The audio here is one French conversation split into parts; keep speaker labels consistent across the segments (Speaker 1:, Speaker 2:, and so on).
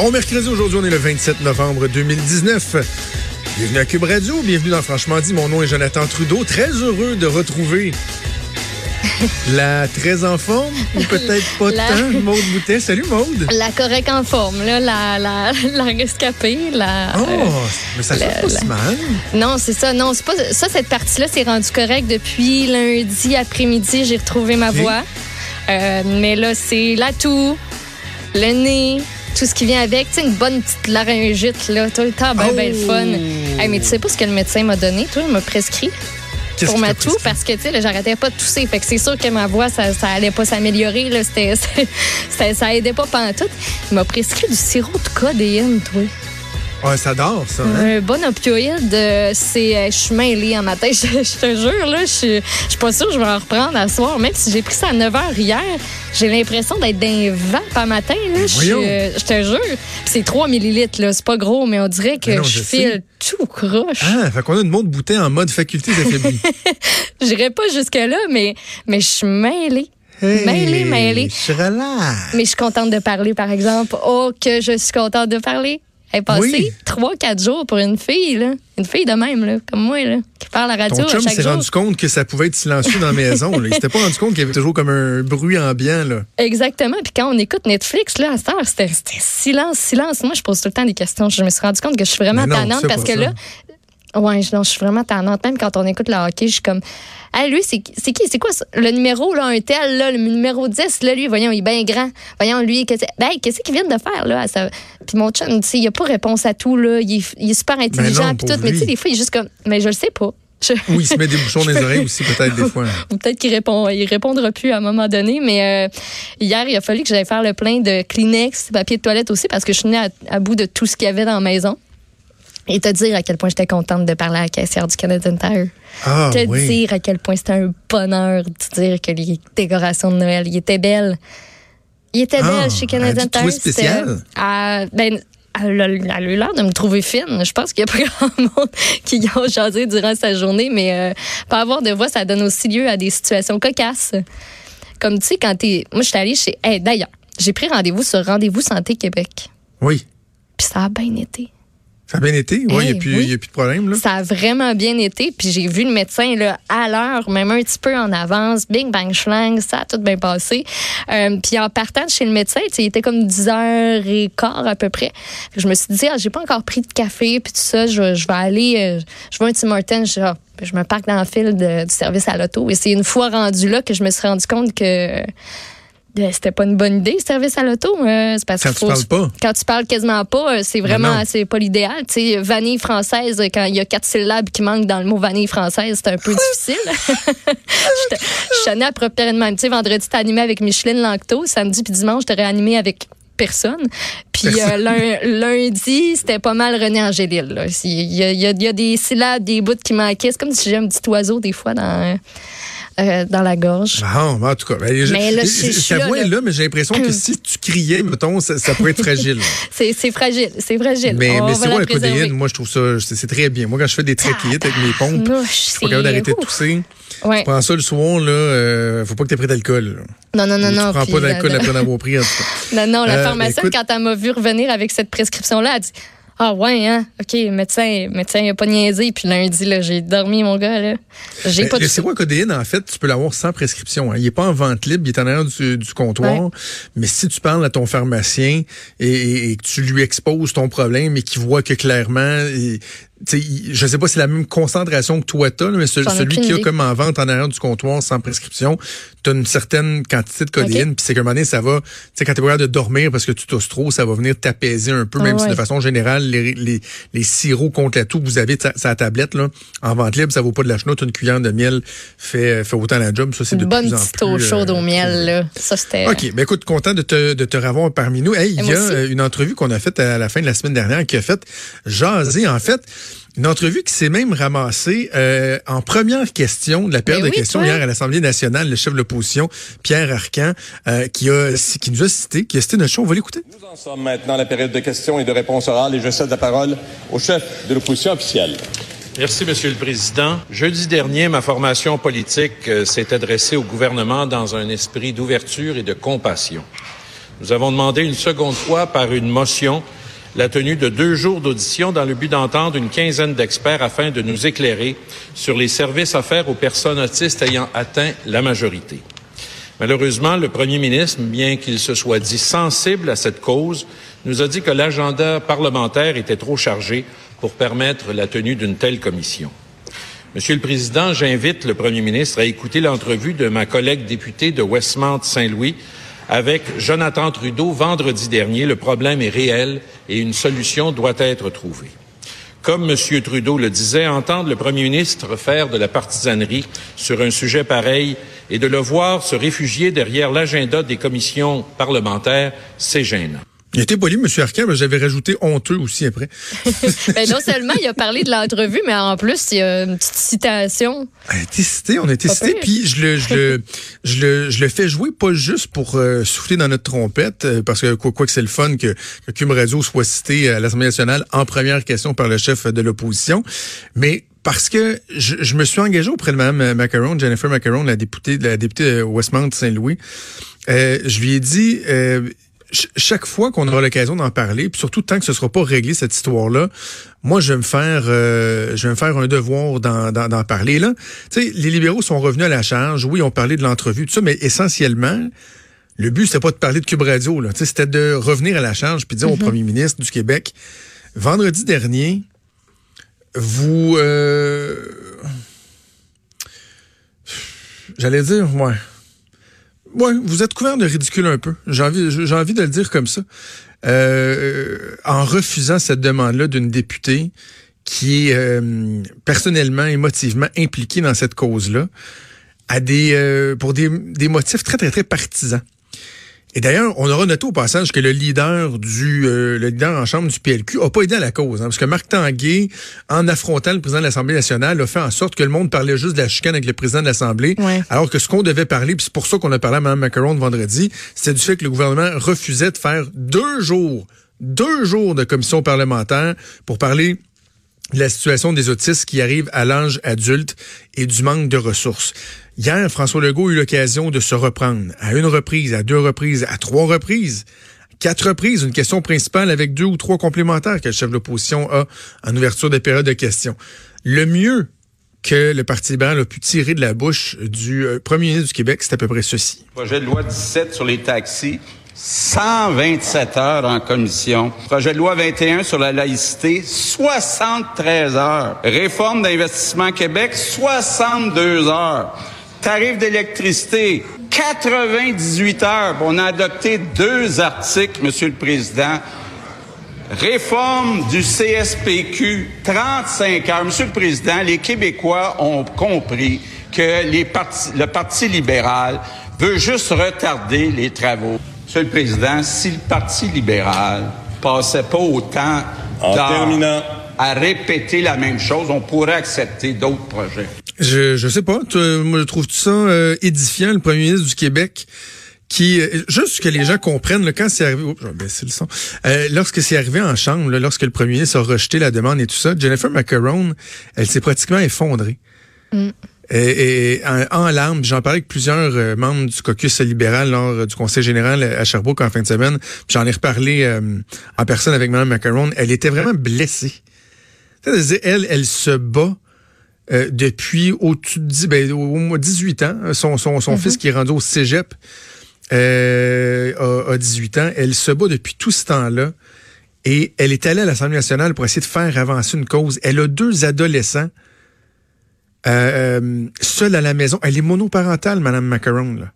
Speaker 1: Bon mercredi, aujourd'hui, on est le 27 novembre 2019. Bienvenue à Cube Radio, bienvenue dans Franchement dit. Mon nom est Jonathan Trudeau. Très heureux de retrouver la très en forme, ou peut-être pas
Speaker 2: La-
Speaker 1: tant, Maude Boutet. Salut Maude.
Speaker 2: La correcte en forme, là, la, la, la rescapée, la.
Speaker 1: Oh,
Speaker 2: euh,
Speaker 1: mais ça fait
Speaker 2: la-
Speaker 1: pas si mal.
Speaker 2: non, c'est ça. Non, c'est pas ça. Cette partie-là, c'est rendu correct depuis lundi après-midi. J'ai retrouvé ma voix. Euh, mais là, c'est la toux, le nez, tout ce qui vient avec. Tu sais, une bonne petite laryngite, là, tout le temps, ben, ben le fun.
Speaker 1: Oh.
Speaker 2: Hey, mais tu sais pas ce que le médecin m'a donné, toi, il m'a prescrit pour ma toux parce que tu sais là, j'arrêtais pas de tousser. Fait que c'est sûr que ma voix ça, ça allait pas s'améliorer là. C'était ça aidait pas pantoute. Il m'a prescrit du sirop de codéine toi
Speaker 1: Ouais, ça dort, ça. hein?
Speaker 2: un bon opioïde euh, c'est euh, je suis mêlée en matin je, je te jure là je suis je suis pas sûre que je vais en reprendre à soir même si j'ai pris ça à 9 h hier j'ai l'impression d'être d'un vap à matin là je suis, euh, je te jure c'est 3 millilitres là c'est pas gros mais on dirait que
Speaker 1: non,
Speaker 2: je
Speaker 1: je
Speaker 2: file tout croche
Speaker 1: Ah, fait qu'on a une Maude Boutet en mode faculté affaiblie.
Speaker 2: J'irai pas jusque-là, mais, mais je suis mêlée.
Speaker 1: Hey,
Speaker 2: Mêlée, mêlée.
Speaker 1: Je relaxe.
Speaker 2: Mais je suis contente de parler, par exemple. Oh, que je suis contente de parler. Elle est passée trois, quatre jours pour une fille, là. Une fille de même, là, comme moi, là, qui parle à la radio
Speaker 1: Ton
Speaker 2: à
Speaker 1: chum
Speaker 2: chaque
Speaker 1: s'est
Speaker 2: jour.
Speaker 1: rendu compte que ça pouvait être silencieux dans la maison. Là. Il s'était pas rendu compte qu'il y avait toujours comme un bruit ambiant. Là.
Speaker 2: Exactement. Puis quand on écoute Netflix, là, à cette heure, c'était c'était silence, silence. Moi, je pose tout le temps des questions. Je me suis rendu compte que je suis vraiment
Speaker 1: Mais non, tu
Speaker 2: tannante parce que
Speaker 1: ça.
Speaker 2: là, Ouais, je- non, je suis vraiment tannante. Même quand on écoute le hockey, je suis comme. Ah, lui, c'est c'est qui? C'est quoi ça? le numéro, là, un tel, là, le numéro 10, là, lui, voyons, il est bien grand. Voyons, lui, qu'est-ce ben, qu'est-ce qu'il vient de faire, là? sa- Puis mon chum, tu sais, il a pas réponse à tout, là. Il est, il est super intelligent, puis tout. Mais tu sais, des fois, il est juste comme. Mais je le sais pas. Je-
Speaker 1: Ou il se met des bouchons dans les oreilles aussi, peut-être, des fois.
Speaker 2: ou peut-être qu'il répond, il répondra plus à un moment donné. Mais euh, hier, il a fallu que j'aille faire le plein de Kleenex, papier de toilette aussi, parce que je suis venue à, à bout de tout ce qu'il y avait dans la maison. Et te dire à quel point j'étais contente de parler à la caissière du Canadian Tire.
Speaker 1: Ah,
Speaker 2: te
Speaker 1: oui.
Speaker 2: dire à quel point c'était un bonheur de dire que les décorations de Noël, il était belle. Il était
Speaker 1: Ah,
Speaker 2: belle chez Canadian Tire.
Speaker 1: spécial?
Speaker 2: Ah, ben, elle a, elle a eu l'air de me trouver fine. Je pense qu'il n'y a pas grand monde qui y a jasé durant sa journée, mais euh, pas avoir de voix, ça donne aussi lieu à des situations cocasses. Comme tu sais, quand t'es. Moi, je suis allée chez. Hey, D'ailleurs, j'ai pris rendez-vous sur Rendez-vous Santé Québec.
Speaker 1: Oui.
Speaker 2: Puis ça a bien été.
Speaker 1: Ça a bien été?
Speaker 2: Hey,
Speaker 1: n'y a, plus-
Speaker 2: oui.
Speaker 1: il y a plus de problème. Là.
Speaker 2: Ça a vraiment bien été. Puis j'ai vu le médecin là, à l'heure, même un petit peu en avance. Bing, bang, schlang, ça a tout bien passé. Euh, puis en partant de chez le médecin, il était comme 10h15 à peu près. Je me suis dit, ah, j'ai pas encore pris de café, puis tout ça. Je, je vais aller, euh, je vais un Tim Hortons. Je, ah, je me parque dans le fil de- du service à l'auto. Et c'est une fois rendu là que je me suis rendu compte que... C'était pas une bonne idée, le service à l'auto. euh, c'est parce
Speaker 1: Quand tu parles pas.
Speaker 2: quand tu parles quasiment pas, euh, c'est vraiment c'est pas l'idéal. Tu sais, vanille française, quand il y a quatre syllabes qui manquent dans le mot vanille française, c'est un peu difficile. Je suis à de même. Tu sais, vendredi, t'es animé avec Micheline Lanctot. Samedi puis dimanche, t'aurais animé avec personne. Puis euh, lun- lundi, c'était pas mal René Angélil. Il y a, y y des syllabes, des bouts qui manquaient. C'est comme si j'ai un petit oiseau des fois dans, euh, dans la gorge.
Speaker 1: Ben, en tout cas, ben, je-
Speaker 2: Mais là,
Speaker 1: je-
Speaker 2: je- là,
Speaker 1: voix est
Speaker 2: là.
Speaker 1: là, mais j'ai l'impression que si tu criais, mettons, ça, ça pourrait être fragile.
Speaker 2: C'est fragile, c'est fragile.
Speaker 1: Mais,
Speaker 2: On
Speaker 1: mais
Speaker 2: va
Speaker 1: c'est
Speaker 2: la
Speaker 1: codéine, moi, je trouve ça, c'est très bien. Moi, quand je fais des trachéites avec mes pompes, je suis pas capable d'arrêter de tousser.
Speaker 2: Ouais.
Speaker 1: Tu prends ça le soir, là, euh, faut pas que tu aies pris d'alcool.
Speaker 2: Non, non, non, non.
Speaker 1: Tu prends
Speaker 2: puis
Speaker 1: pas d'alcool après en avoir pris, en tout cas.
Speaker 2: Non, non, la
Speaker 1: Euh,
Speaker 2: pharmacienne,
Speaker 1: écoute-
Speaker 2: quand elle m'a vu revenir avec cette prescription-là, elle dit Ah, ouais, hein, OK, médecin, médecin, il a pas niaisé. Puis lundi, là, j'ai dormi, mon gars, là. J'ai
Speaker 1: Ben,
Speaker 2: pas
Speaker 1: sirop à codéine, en fait, tu peux l'avoir sans prescription. hein? Il est pas en vente libre, il est en arrière du, du comptoir.
Speaker 2: Ouais.
Speaker 1: Mais si tu parles à ton pharmacien et, et- et que tu lui exposes ton problème et qu'il voit que clairement, et, je sais pas si c'est la même concentration que toi t'as, mais ce- celui qui a comme en vente en arrière du comptoir sans prescription, tu as une certaine quantité de codéine, puis c'est qu'à un moment donné, ça va, tu sais, quand t'es pas de dormir parce que tu tosses trop, ça va venir t'apaiser un peu,
Speaker 2: Ah
Speaker 1: même si de façon générale, les, les, les sirops contre la toux que vous avez sa, sa tablette, là, en vente libre, ça vaut pas de la chenoute, une cuillère de miel fait, fait autant la job, ça c'est de
Speaker 2: bonne
Speaker 1: plus en
Speaker 2: petite
Speaker 1: plus,
Speaker 2: eau chaude
Speaker 1: euh,
Speaker 2: au miel, là. Ça, c'était.
Speaker 1: OK. Ben écoute, content de te, de te revoir parmi nous. Hey, il y a
Speaker 2: aussi.
Speaker 1: euh, une entrevue qu'on a faite à la fin de la semaine dernière qui a fait jaser, en fait, une entrevue qui s'est même ramassée euh, en première question de la période
Speaker 2: Ben
Speaker 1: de questions
Speaker 2: toi.
Speaker 1: hier à l'Assemblée nationale, le chef de l'opposition, Pierre Arcan, euh, qui, a, qui nous a cité, qui a cité notre show. On va l'écouter.
Speaker 3: Nous en sommes maintenant à la période de questions et de réponses orales et je cède la parole au chef de l'opposition officielle.
Speaker 4: Merci, Monsieur le Président. Jeudi dernier, ma formation politique euh, s'est adressée au gouvernement dans un esprit d'ouverture et de compassion. nous avons demandé une seconde fois par une motion la tenue de deux jours d'audition dans le but d'entendre une quinzaine d'experts afin de nous éclairer sur les services offerts aux personnes autistes ayant atteint la majorité. Malheureusement, le premier ministre, bien qu'il se soit dit sensible à cette cause, nous a dit que l'agenda parlementaire était trop chargé pour permettre la tenue d'une telle commission. Monsieur le Président, j'invite le Premier ministre à écouter l'entrevue de ma collègue députée de Westmount-Saint-Louis avec Jonathan Trudeau vendredi dernier. Le problème est réel et une solution doit être trouvée. Comme M. Trudeau le disait, entendre le Premier ministre faire de la partisanerie sur un sujet pareil et de le voir se réfugier derrière l'agenda des commissions parlementaires, c'est gênant.
Speaker 1: Il était poli, M. Arcand, mais j'avais rajouté honteux aussi après.
Speaker 2: ben non seulement il a parlé de l'entrevue, mais en plus, il y a une petite citation.
Speaker 1: On a été cité, on a été cité, puis je le, je, le, je, le, je le fais jouer pas juste pour euh, souffler dans notre trompette, euh, parce que quoi, quoi que c'est le fun que, que Radio soit cité à l'Assemblée nationale en première question par le chef de l'opposition, mais parce que je, je, me suis engagé auprès de Mme Macaron, Jennifer Macaron, la députée, la députée de Westmount-Saint-Louis. Euh, je lui ai dit chaque fois qu'on aura l'occasion d'en parler, puis surtout tant que ce sera pas réglé cette histoire-là, moi je vais me faire, euh, je vais me faire un devoir d'en parler là. Tu sais, les libéraux sont revenus à la charge. Oui, on parlait de l'entrevue, tout ça, mais essentiellement, le but c'était pas de parler de Cube Radio là. Tu sais, c'était de revenir à la charge puis dire au mm-hmm. Premier ministre du Québec, vendredi dernier, vous, euh, j'allais dire, ouais oui, vous êtes couvert de ridicule un peu. J'ai envie, j'ai envie de le dire comme ça. Euh, en refusant cette demande-là d'une députée qui est euh, personnellement, émotivement impliquée dans cette cause-là, à des euh, pour des, des motifs très très très partisans. Et d'ailleurs, on aura noté au passage que le leader du euh, le leader en chambre du PLQ a pas aidé à la cause, hein, parce que Marc Tanguay, en affrontant le président de l'Assemblée nationale, a fait en sorte que le monde parlait juste de la chicane avec le président de l'Assemblée, alors que ce qu'on devait parler, puis c'est pour ça qu'on a parlé à Mme Macaron vendredi, c'était du fait que le gouvernement refusait de faire deux jours, deux jours de commission parlementaire pour parler la situation des autistes qui arrivent à l'âge adulte et du manque de ressources. Hier, François Legault a eu l'occasion de se reprendre à une reprise, à deux reprises, à trois reprises, quatre reprises, une question principale avec deux ou trois complémentaires que le chef de l'opposition a en ouverture des périodes de questions. Le mieux que le Parti libéral a pu tirer de la bouche du euh, premier ministre du Québec, c'est à peu près ceci.
Speaker 5: Projet de loi 17 sur les taxis 127 heures en commission. Projet de loi 21 sur la laïcité, 73 heures. Réforme d'investissement Québec, 62 heures. Tarif d'électricité, 98 heures. On a adopté deux articles, Monsieur le Président. Réforme du CSPQ, 35 heures. Monsieur le Président, les Québécois ont compris que le Parti libéral veut juste retarder les travaux. Monsieur le Président, si le Parti libéral passait pas autant
Speaker 3: en terminant
Speaker 5: à répéter la même chose, on pourrait accepter d'autres projets.
Speaker 1: Je je sais pas, moi je trouve ça euh, édifiant le premier ministre du Québec qui euh, juste que les gens comprennent là, quand c'est arrivé oups, je le son. Euh, lorsque c'est arrivé en chambre, lorsque le premier ministre a rejeté la demande et tout ça, Jennifer Macaron, elle s'est pratiquement effondrée. Mm. Et, en, larmes, j'en parlais avec plusieurs euh, membres du caucus libéral lors du conseil général à Sherbrooke en fin de semaine. J'en ai reparlé euh, en personne avec Mme Macaron. Elle était vraiment blessée. Elle, elle se bat euh, depuis au-dessus de ben, au, 18 ans. Son, son, son mm-hmm. fils qui est rendu au cégep a, a 18 ans. Elle se bat depuis tout ce temps-là. Et elle est allée à l'Assemblée nationale pour essayer de faire avancer une cause. Elle a deux adolescents euh, euh, seule à la maison. Elle est monoparentale, Madame Macaron. Là.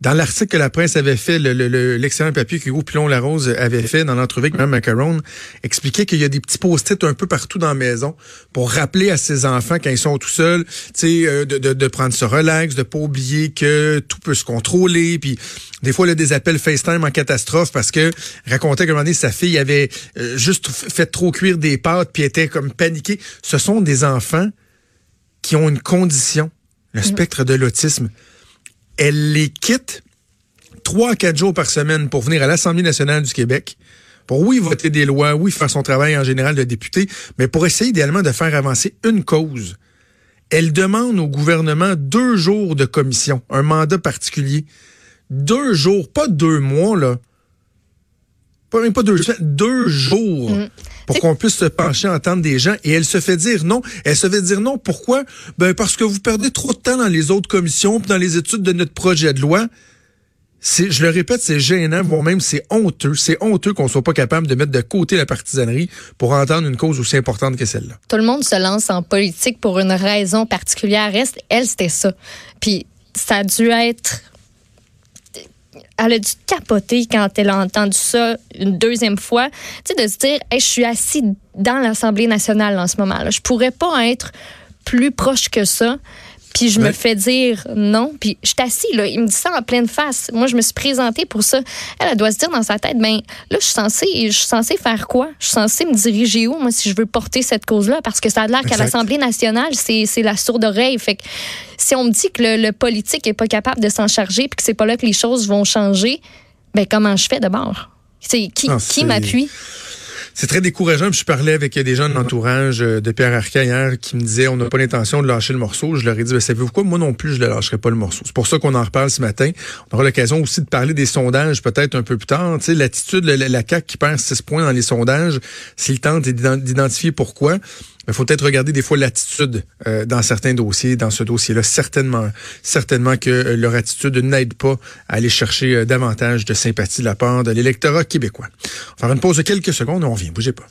Speaker 1: Dans l'article que la presse avait fait, l'excellent le, papier que Hugo Pilon-Larose avait fait dans l'entrevue avec Mme Macaron, expliquait qu'il y a des petits post-it un peu partout dans la maison pour rappeler à ses enfants quand ils sont tout seuls, euh, de, de, de, prendre ce relax, de pas oublier que tout peut se contrôler, puis des fois, il a des appels FaceTime en catastrophe parce que racontait qu'à un sa fille avait juste fait trop cuire des pâtes puis était comme paniquée. Ce sont des enfants qui ont une condition, le mm. spectre de l'autisme, elle les quitte trois à quatre jours par semaine pour venir à l'Assemblée nationale du Québec pour, oui, voter des lois, oui, faire son travail en général de député, mais pour essayer idéalement de faire avancer une cause. Elle demande au gouvernement deux jours de commission, un mandat particulier. deux jours, pas deux mois, là. Pas même pas deux jours.
Speaker 2: Mm.
Speaker 1: Pour qu'on puisse se pencher, entendre des gens. Et elle se fait dire non. Elle se fait dire non. Pourquoi? Ben, parce que vous perdez trop de temps dans les autres commissions, puis dans les études de notre projet de loi. C'est, je le répète, c'est gênant, voire même c'est honteux. C'est honteux qu'on soit pas capable de mettre de côté la partisanerie pour entendre une cause aussi importante que celle-là.
Speaker 2: Tout le monde se lance en politique pour une raison particulière. Reste, elle, c'était ça. Puis ça a dû être elle a dû capoter quand elle a entendu ça une deuxième fois. Tu sais, de se dire, hey, je suis assis dans l'Assemblée nationale en ce moment. -là. Je pourrais pas être plus proche que ça. Puis je me fais dire non. Puis je suis assis, là. Il me dit ça en pleine face. Moi, je me suis présentée pour ça. Elle, elle doit se dire dans sa tête, ben là, je suis censée, je suis censée faire quoi? Je suis censée me diriger où, moi, si je veux porter cette cause-là? Parce que ça a l'air qu'à l'Assemblée nationale, c'est la sourde oreille. Fait que si on me dit que le, le politique est pas capable de s'en charger puis que c'est pas là que les choses vont changer, ben comment je fais d'abord? C'est qui, qui m'appuie?
Speaker 1: C'est très décourageant. Puis je parlais avec des gens de l'entourage euh, de Pierre Arcan hier qui me disaient on n'a pas l'intention de lâcher le morceau. Je leur ai dit, ben, savez-vous quoi? Moi non plus, je ne lâcherai pas le morceau. C'est pour ça qu'on en reparle ce matin. On aura l'occasion aussi de parler des sondages peut-être un peu plus tard. Tu sais, l'attitude, la, la, CAQ qui perd 6 points dans les sondages, s'il tente d'ident- d'identifier pourquoi. Il faut peut-être regarder des fois l'attitude euh, dans certains dossiers. Dans ce dossier-là, certainement, certainement que euh, leur attitude n'aide pas à aller chercher euh, davantage de sympathie de la part de l'électorat québécois. On va faire une pause de quelques secondes et on revient. Bougez pas.